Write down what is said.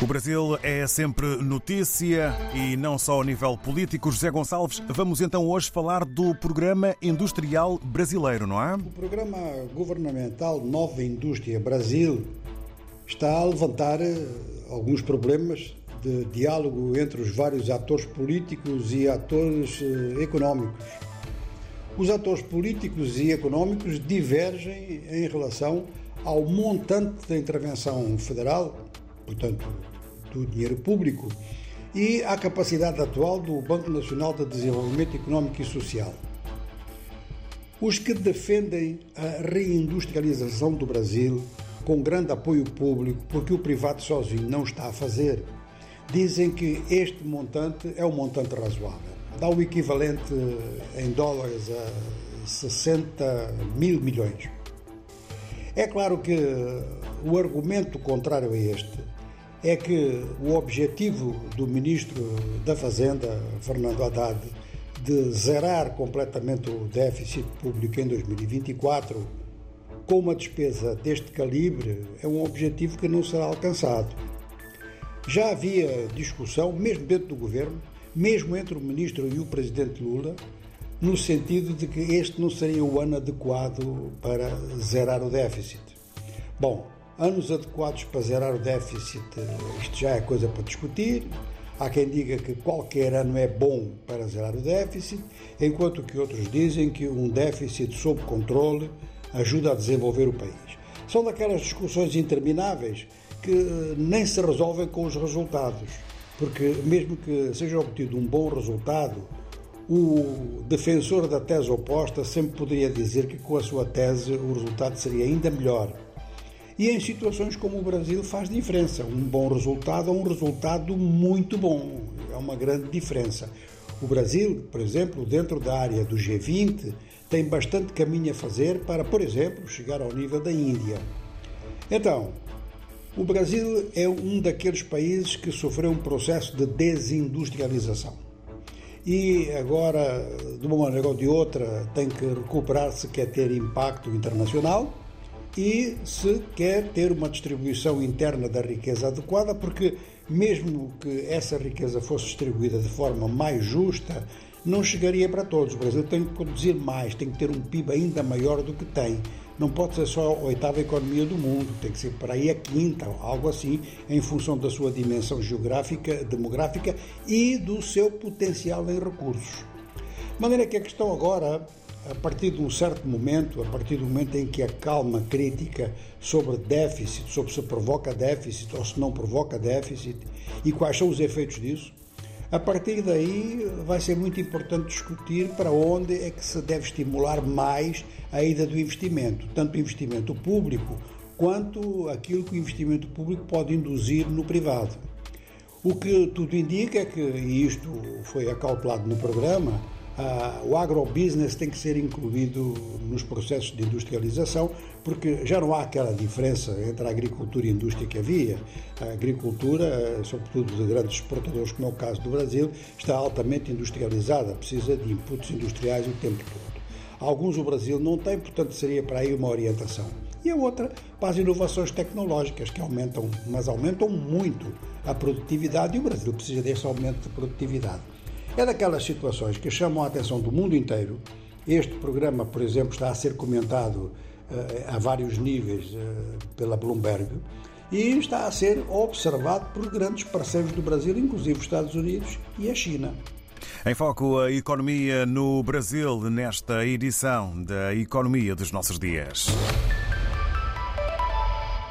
O Brasil é sempre notícia e não só ao nível político. José Gonçalves, vamos então hoje falar do Programa Industrial Brasileiro, não é? O Programa Governamental Nova Indústria Brasil está a levantar eh, alguns problemas de diálogo entre os vários atores políticos e atores eh, económicos. Os atores políticos e económicos divergem em relação ao montante da intervenção federal, portanto, do dinheiro público, e à capacidade atual do Banco Nacional de Desenvolvimento Económico e Social. Os que defendem a reindustrialização do Brasil com grande apoio público, porque o privado sozinho não está a fazer, dizem que este montante é um montante razoável. Dá o equivalente em dólares a 60 mil milhões. É claro que o argumento contrário a este é que o objetivo do Ministro da Fazenda, Fernando Haddad, de zerar completamente o déficit público em 2024, com uma despesa deste calibre, é um objetivo que não será alcançado. Já havia discussão, mesmo dentro do governo, mesmo entre o Ministro e o Presidente Lula, no sentido de que este não seria o ano adequado para zerar o déficit. Bom, anos adequados para zerar o déficit, isto já é coisa para discutir. Há quem diga que qualquer ano é bom para zerar o déficit, enquanto que outros dizem que um déficit sob controle ajuda a desenvolver o país. São daquelas discussões intermináveis que nem se resolvem com os resultados, porque mesmo que seja obtido um bom resultado, o defensor da tese oposta sempre poderia dizer que com a sua tese o resultado seria ainda melhor. E em situações como o Brasil faz diferença. Um bom resultado é um resultado muito bom. É uma grande diferença. O Brasil, por exemplo, dentro da área do G20, tem bastante caminho a fazer para, por exemplo, chegar ao nível da Índia. Então, o Brasil é um daqueles países que sofreu um processo de desindustrialização. E agora, de uma maneira ou de outra, tem que recuperar se quer ter impacto internacional e se quer ter uma distribuição interna da riqueza adequada, porque mesmo que essa riqueza fosse distribuída de forma mais justa, não chegaria para todos. O Brasil tem que produzir mais, tem que ter um PIB ainda maior do que tem. Não pode ser só a oitava economia do mundo, tem que ser para aí a quinta, algo assim, em função da sua dimensão geográfica, demográfica e do seu potencial em recursos. De maneira que a questão agora a partir de um certo momento, a partir do momento em que a calma crítica sobre déficit, sobre se provoca déficit ou se não provoca déficit e quais são os efeitos disso, a partir daí vai ser muito importante discutir para onde é que se deve estimular mais a ida do investimento, tanto o investimento público quanto aquilo que o investimento público pode induzir no privado. O que tudo indica é que, e isto foi acautelado no programa, Uh, o agrobusiness tem que ser incluído nos processos de industrialização, porque já não há aquela diferença entre a agricultura e a indústria que havia. A agricultura, sobretudo de grandes exportadores, como é o caso do Brasil, está altamente industrializada, precisa de inputs industriais o tempo todo. Alguns o Brasil não tem, portanto seria para aí uma orientação. E a outra para as inovações tecnológicas, que aumentam, mas aumentam muito a produtividade, e o Brasil precisa desse aumento de produtividade. É daquelas situações que chamam a atenção do mundo inteiro. Este programa, por exemplo, está a ser comentado uh, a vários níveis uh, pela Bloomberg e está a ser observado por grandes parceiros do Brasil, inclusive os Estados Unidos e a China. Em foco a economia no Brasil, nesta edição da Economia dos Nossos Dias.